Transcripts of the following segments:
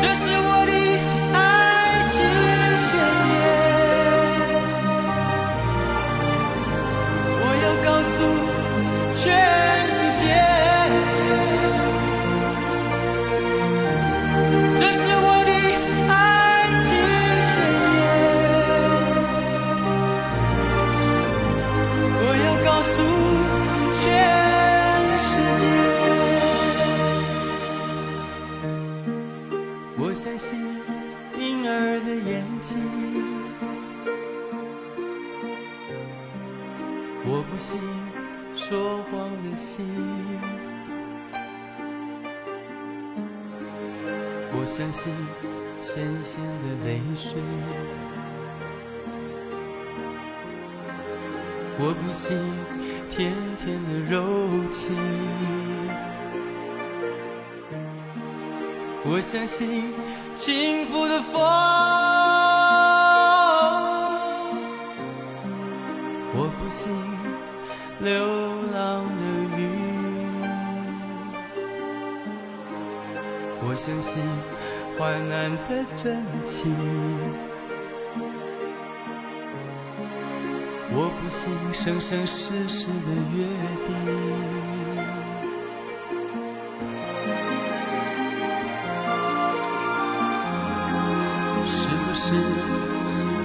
这是我相信幸福的风，我不信流浪的雨。我相信患难的真情，我不信生生世世的约定。是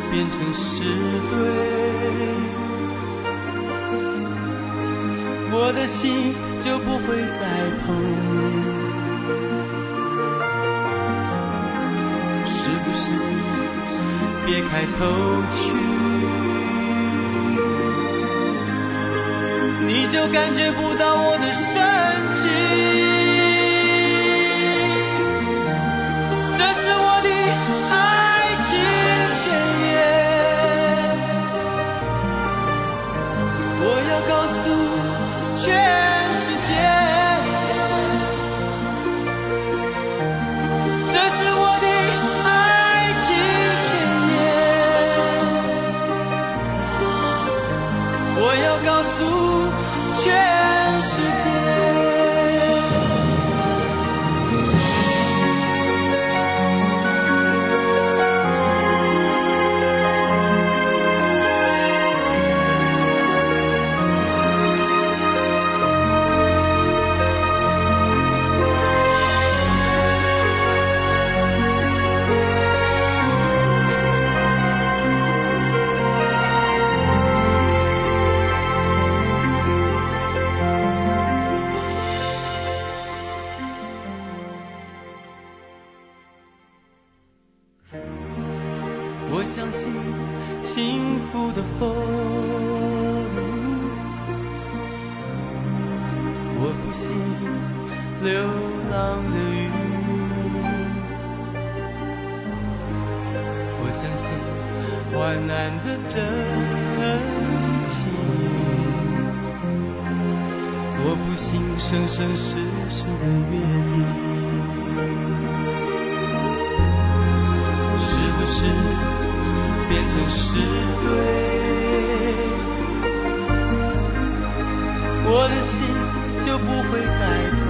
变成是对？我的心就不会再痛。是不是别开头去，你就感觉不到我的深情？的风，我不信流浪的雨。我相信患难的真情，我不信生生世世的约定。是不是变成是对？我的心就不会再痛。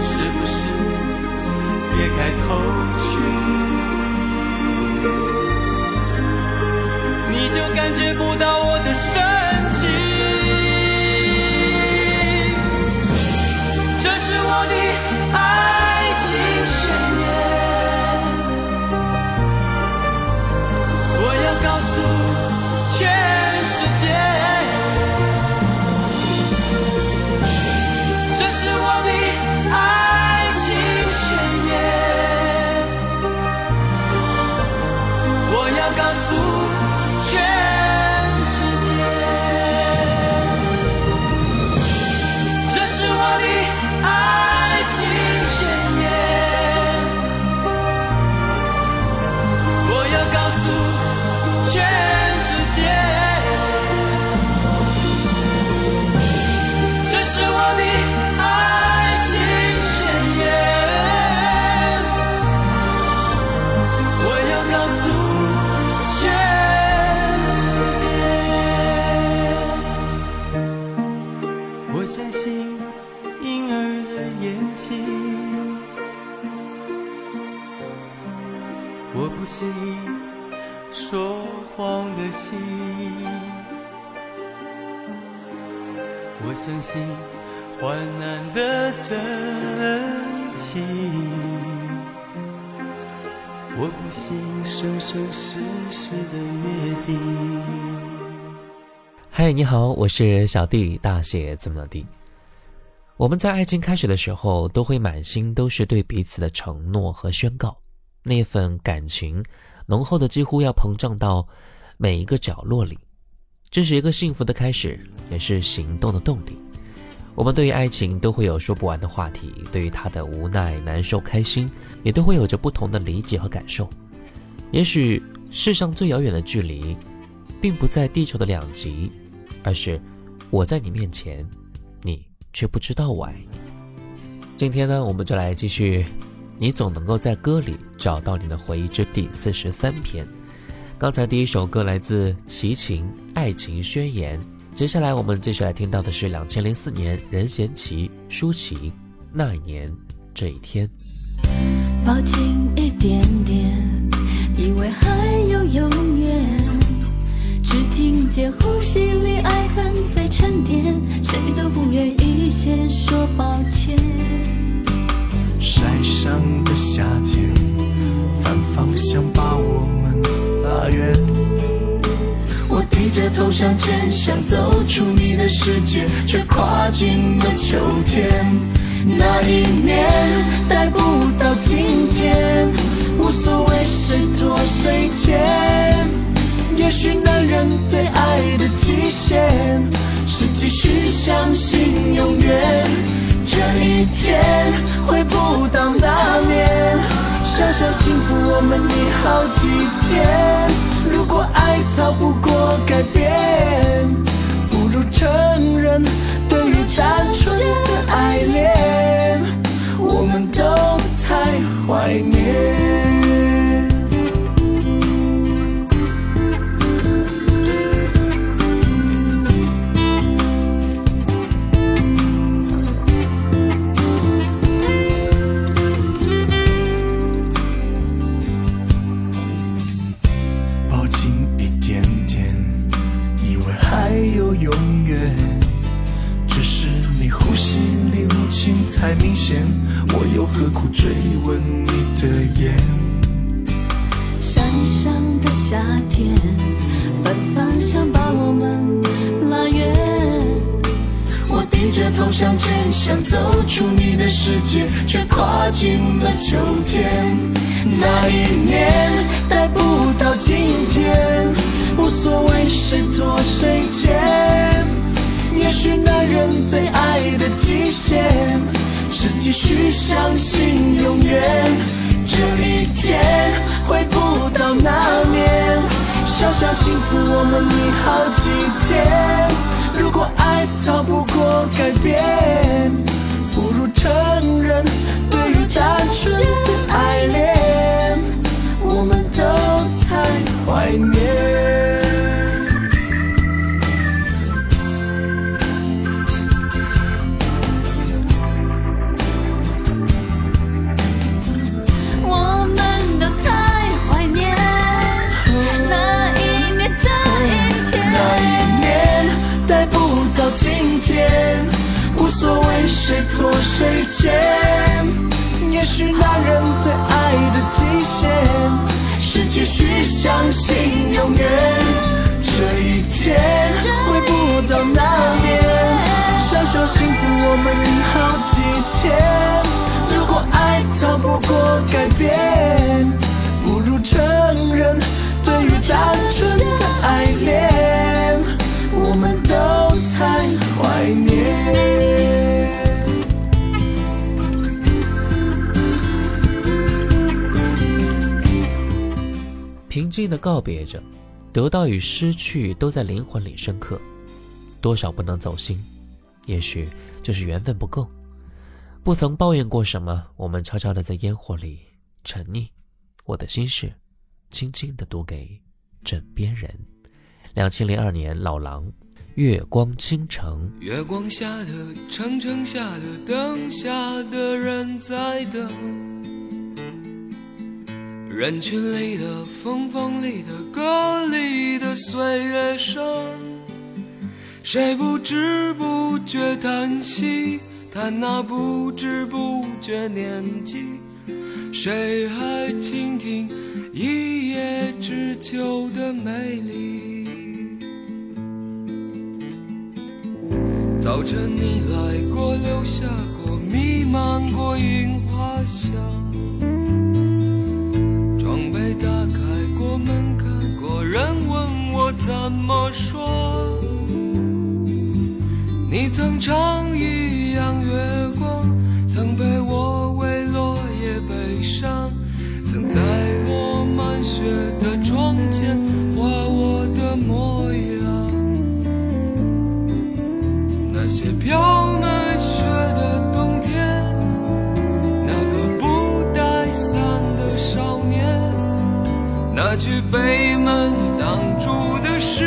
是不是别开头去，你就感觉不到我的伤是小弟，大写怎么的。我们在爱情开始的时候，都会满心都是对彼此的承诺和宣告，那份感情浓厚的几乎要膨胀到每一个角落里。这是一个幸福的开始，也是行动的动力。我们对于爱情都会有说不完的话题，对于他的无奈、难受、开心，也都会有着不同的理解和感受。也许世上最遥远的距离，并不在地球的两极，而是我在你面前，你却不知道我爱你。今天呢，我们就来继续，你总能够在歌里找到你的回忆之第四十三篇。刚才第一首歌来自齐秦《爱情宣言》，接下来我们继续来听到的是两千零四年任贤齐、舒淇《那一年这一天》。抱紧一点点，以为还有永远，只听见呼吸里爱恨在沉淀，谁都不愿意先说抱歉。晒伤的夏天，反方向把我们拉远。我低着头向前，想走出你的世界，却跨进了秋天。那一年带不好几天。如果爱逃不过改变，不如承认，对于单纯的爱恋，我们都太怀念。我又何苦追问你的眼？山上的夏天，反方向把我们拉远。我低着头向前，想走出你的世界，却跨进了秋天。那一年待不到今天，无所谓谁拖谁欠。也许男人对爱的极限，是继续相信永远。这一天回不到那年，小小幸福我们已好几天。如果爱逃不过改变，不如承认，对于单纯的爱恋，谁欠。也许男人对爱的极限，是继续相信永远。这一天回不到那年，小小幸福我们好几天。如果爱逃不过改变，不如承认，对于单纯的爱恋，我们都太怀念。静地告别着，得到与失去都在灵魂里深刻，多少不能走心，也许就是缘分不够。不曾抱怨过什么，我们悄悄地在烟火里沉溺。我的心事，轻轻地读给枕边人。两千零二年，老狼，《月光倾城》。月光下的城，城下的灯下的人在等，人群里的风风里的歌里的岁月声，谁不知不觉叹息？叹那不知不觉年纪，谁还倾听一叶知秋的美丽？早晨你来过，留下过，弥漫过樱花香。窗被打开过，门开过，人问我怎么说？你曾唱一样月光，曾陪我为落叶悲伤，曾在落满雪的窗前画我的模样。那些飘那句被门挡住的誓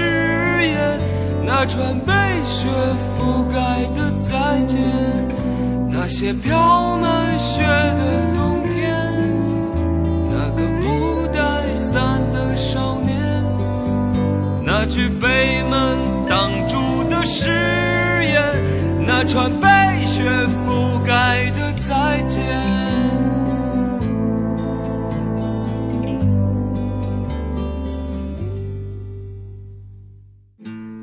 言，那串被雪覆盖的再见，那些飘满雪的冬天，那个不带伞的少年，那句被门挡住的誓言。那串被雪覆盖的再见。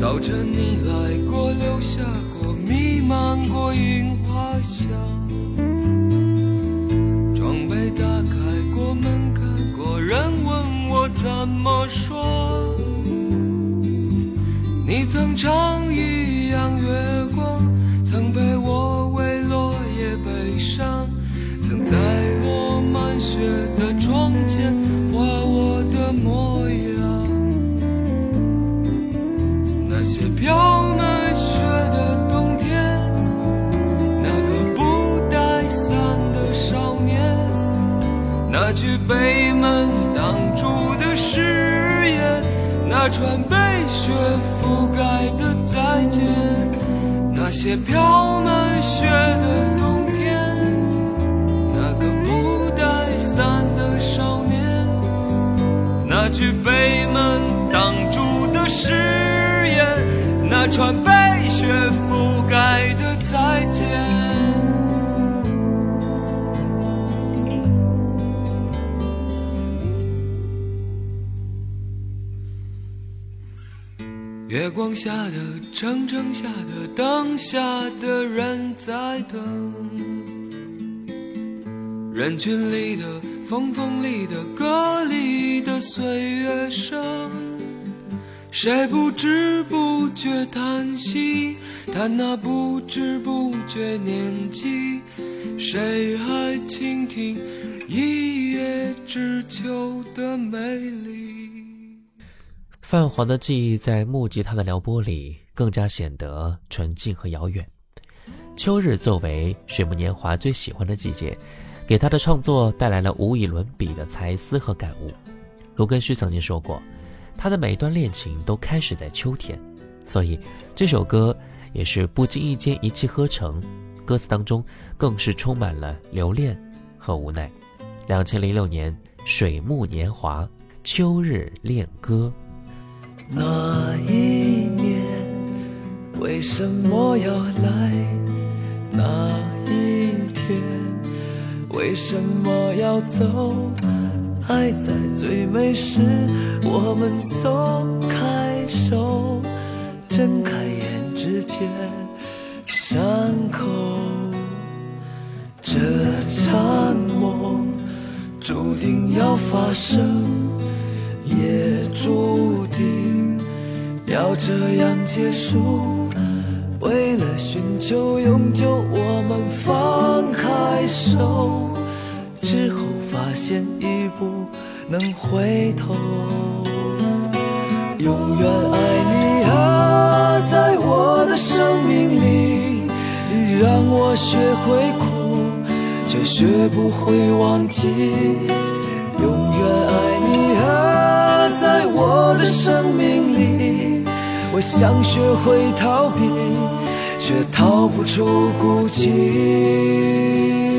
早晨你来过，留下过，弥漫过樱花香。窗被打开过，门开过，人问我怎么说？你曾唱一样月光，曾陪我为落叶悲伤，曾在落满雪的窗前那些飘满雪的冬天，那个不带伞的少年，那句被门挡住的誓言，那串被雪覆盖的再见，那些飘满雪的冬天，那个不带伞的少年，那句被门那串被雪覆盖的再见。月光下的城城下的灯下的人在等，人群里的风风里的歌里的岁月声，谁不知不觉叹息？叹那不知不觉年纪，谁还倾听一叶知秋的美丽？泛黄的记忆在木吉他的撩拨里更加显得纯净和遥远。秋日作为水木年华最喜欢的季节，给他的创作带来了无以伦比的才思和感悟。卢根须曾经说过，他的每一段恋情都开始在秋天，所以这首歌也是不经意间一气呵成，歌词当中更是充满了留恋和无奈。两千零六年，水木年华，秋日恋歌。那一年为什么要来？那一天为什么要走？爱在最美时，我们松开手，睁开眼之间，伤口。这场梦注定要发生，也注定要这样结束。为了寻求永久，我们放开手，之后发现已不能回头。永远爱你啊，在我的生命里，你让我学会哭，却学不会忘记。永远爱你啊，在我的生命里，我想学会逃避，却逃不出孤寂。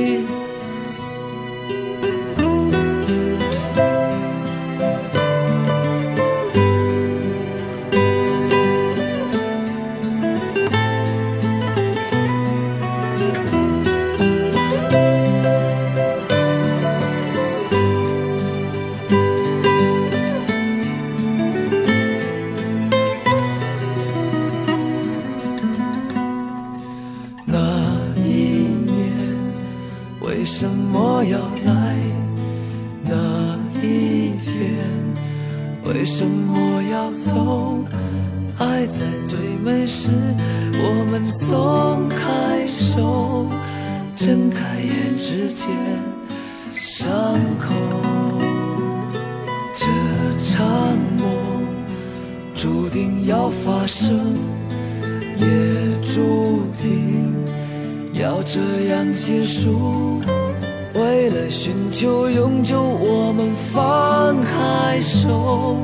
在寻求永久，我们放开手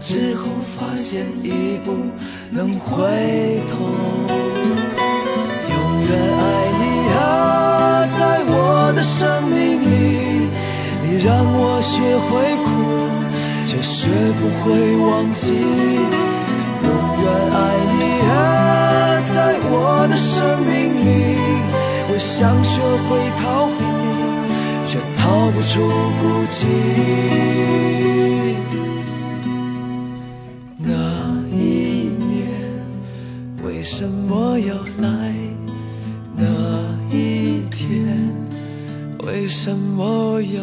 之后发现已不能回头。永远爱你啊，在我的生命里，你让我学会哭，却学不会忘记。永远爱你啊，在我的生命里，我想学会逃避。逃不出孤寂。那一年为什么要来？那一天为什么要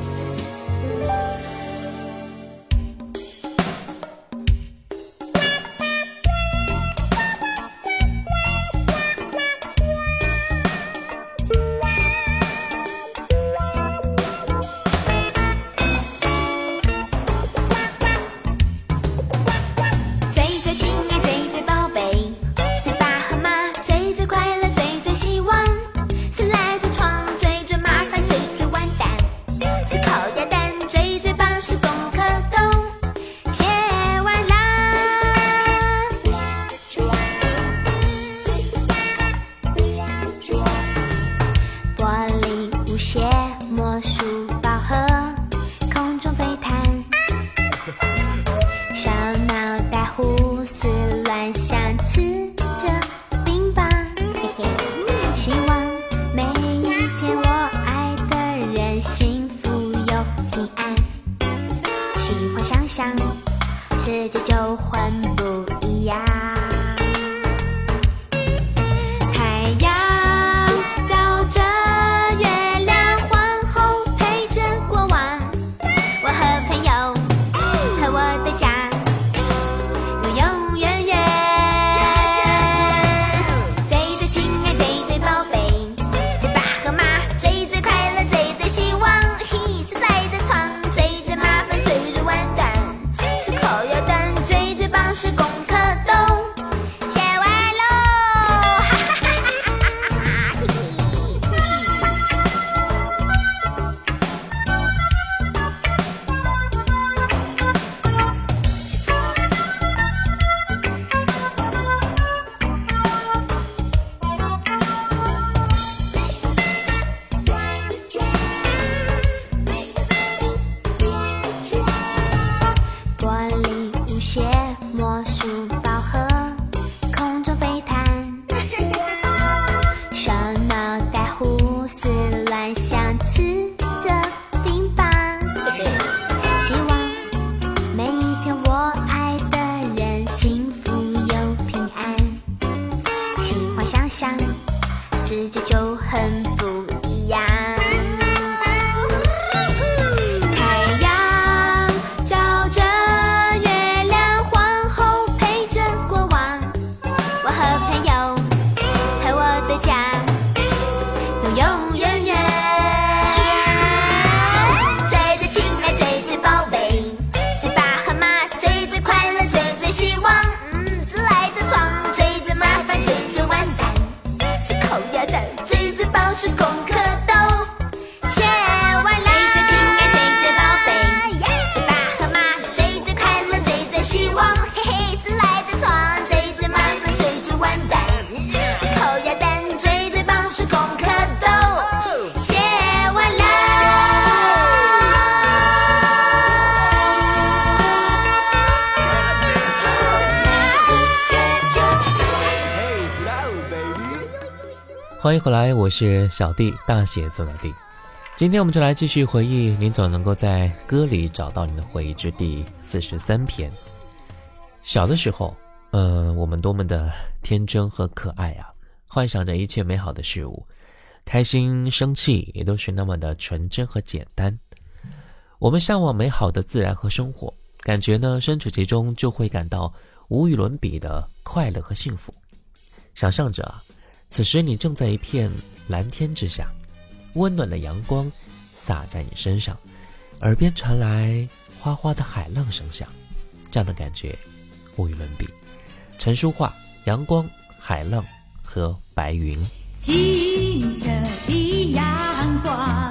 世界就很不一样。欢迎回来，我是小弟，大写字的弟。今天我们就来继续回忆，您总能够在歌里找到你的回忆之第四十三篇。小的时候，嗯，我们多么的天真和可爱啊，幻想着一切美好的事物，开心、生气也都是那么的纯真和简单。我们向往美好的自然和生活，感觉呢，身处其中就会感到无与伦比的快乐和幸福。想象着，此时你正在一片蓝天之下，温暖的阳光洒在你身上，耳边传来哗哗的海浪声响，这样的感觉无与伦比。陈淑桦，阳光、海浪和白云。金色的阳光。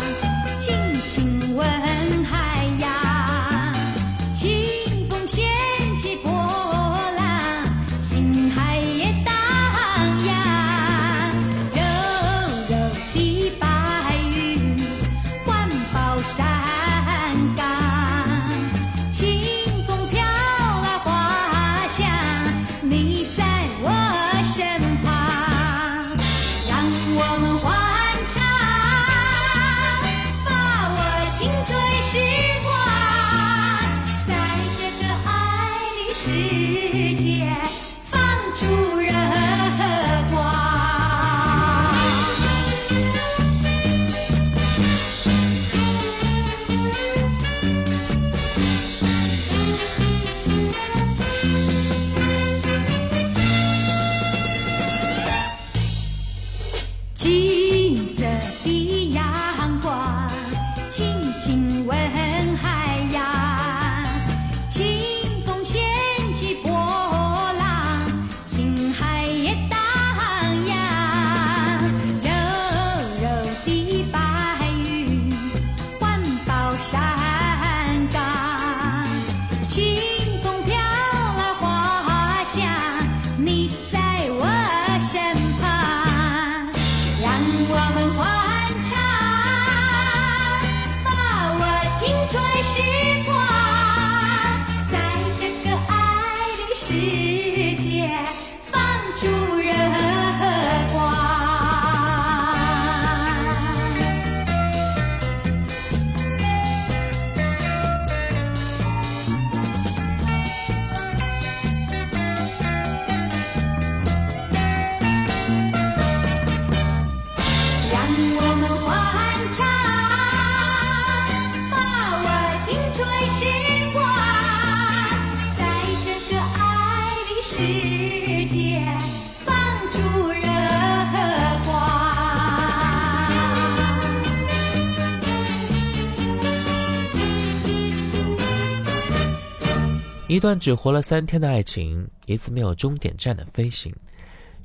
一段只活了三天的爱情，一次没有终点站的飞行。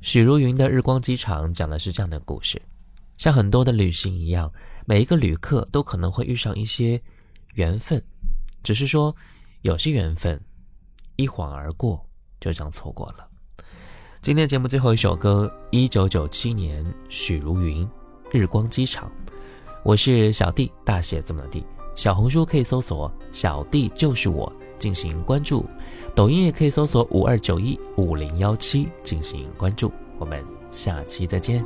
许茹芸的《日光机场》讲的是这样的故事：像很多的旅行一样，每一个旅客都可能会遇上一些缘分，只是说有些缘分一晃而过，就这样错过了。今天节目最后一首歌，一九九七年许茹芸《日光机场》。我是小弟，大写字母的。小红书可以搜索“小弟就是我”。进行关注，抖音也可以搜索五二九一五零幺七进行关注。我们下期再见。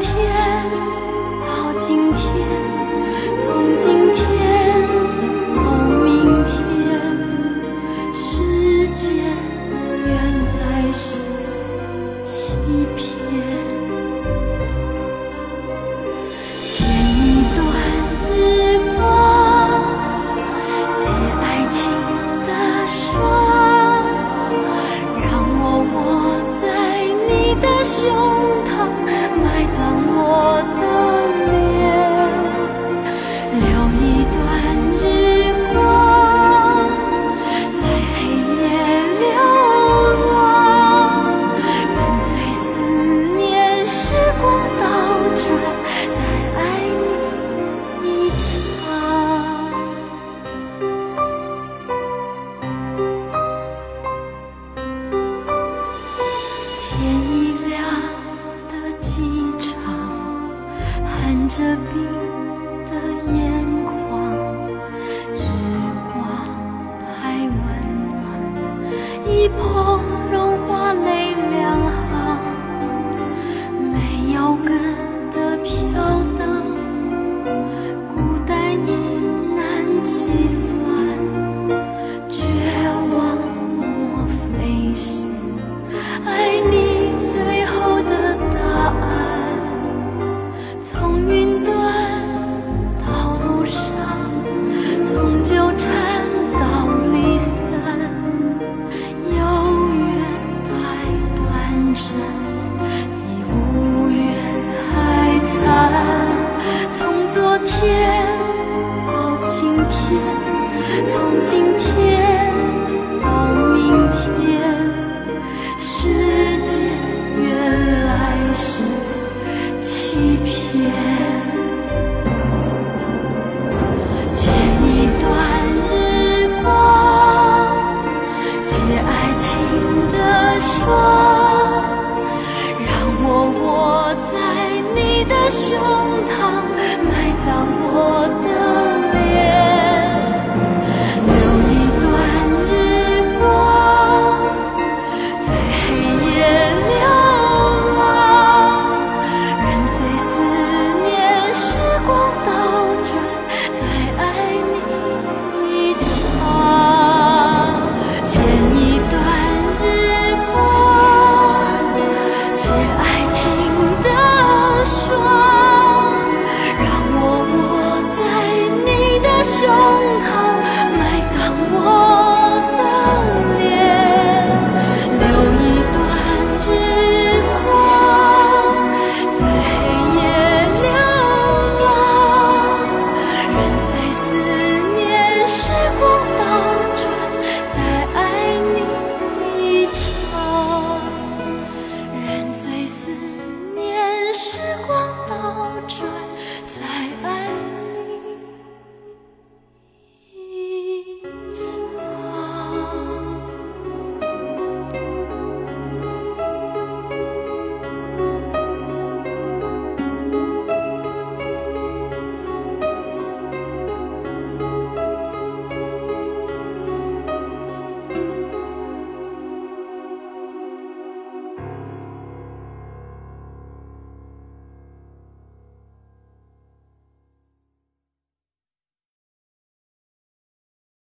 天。着冰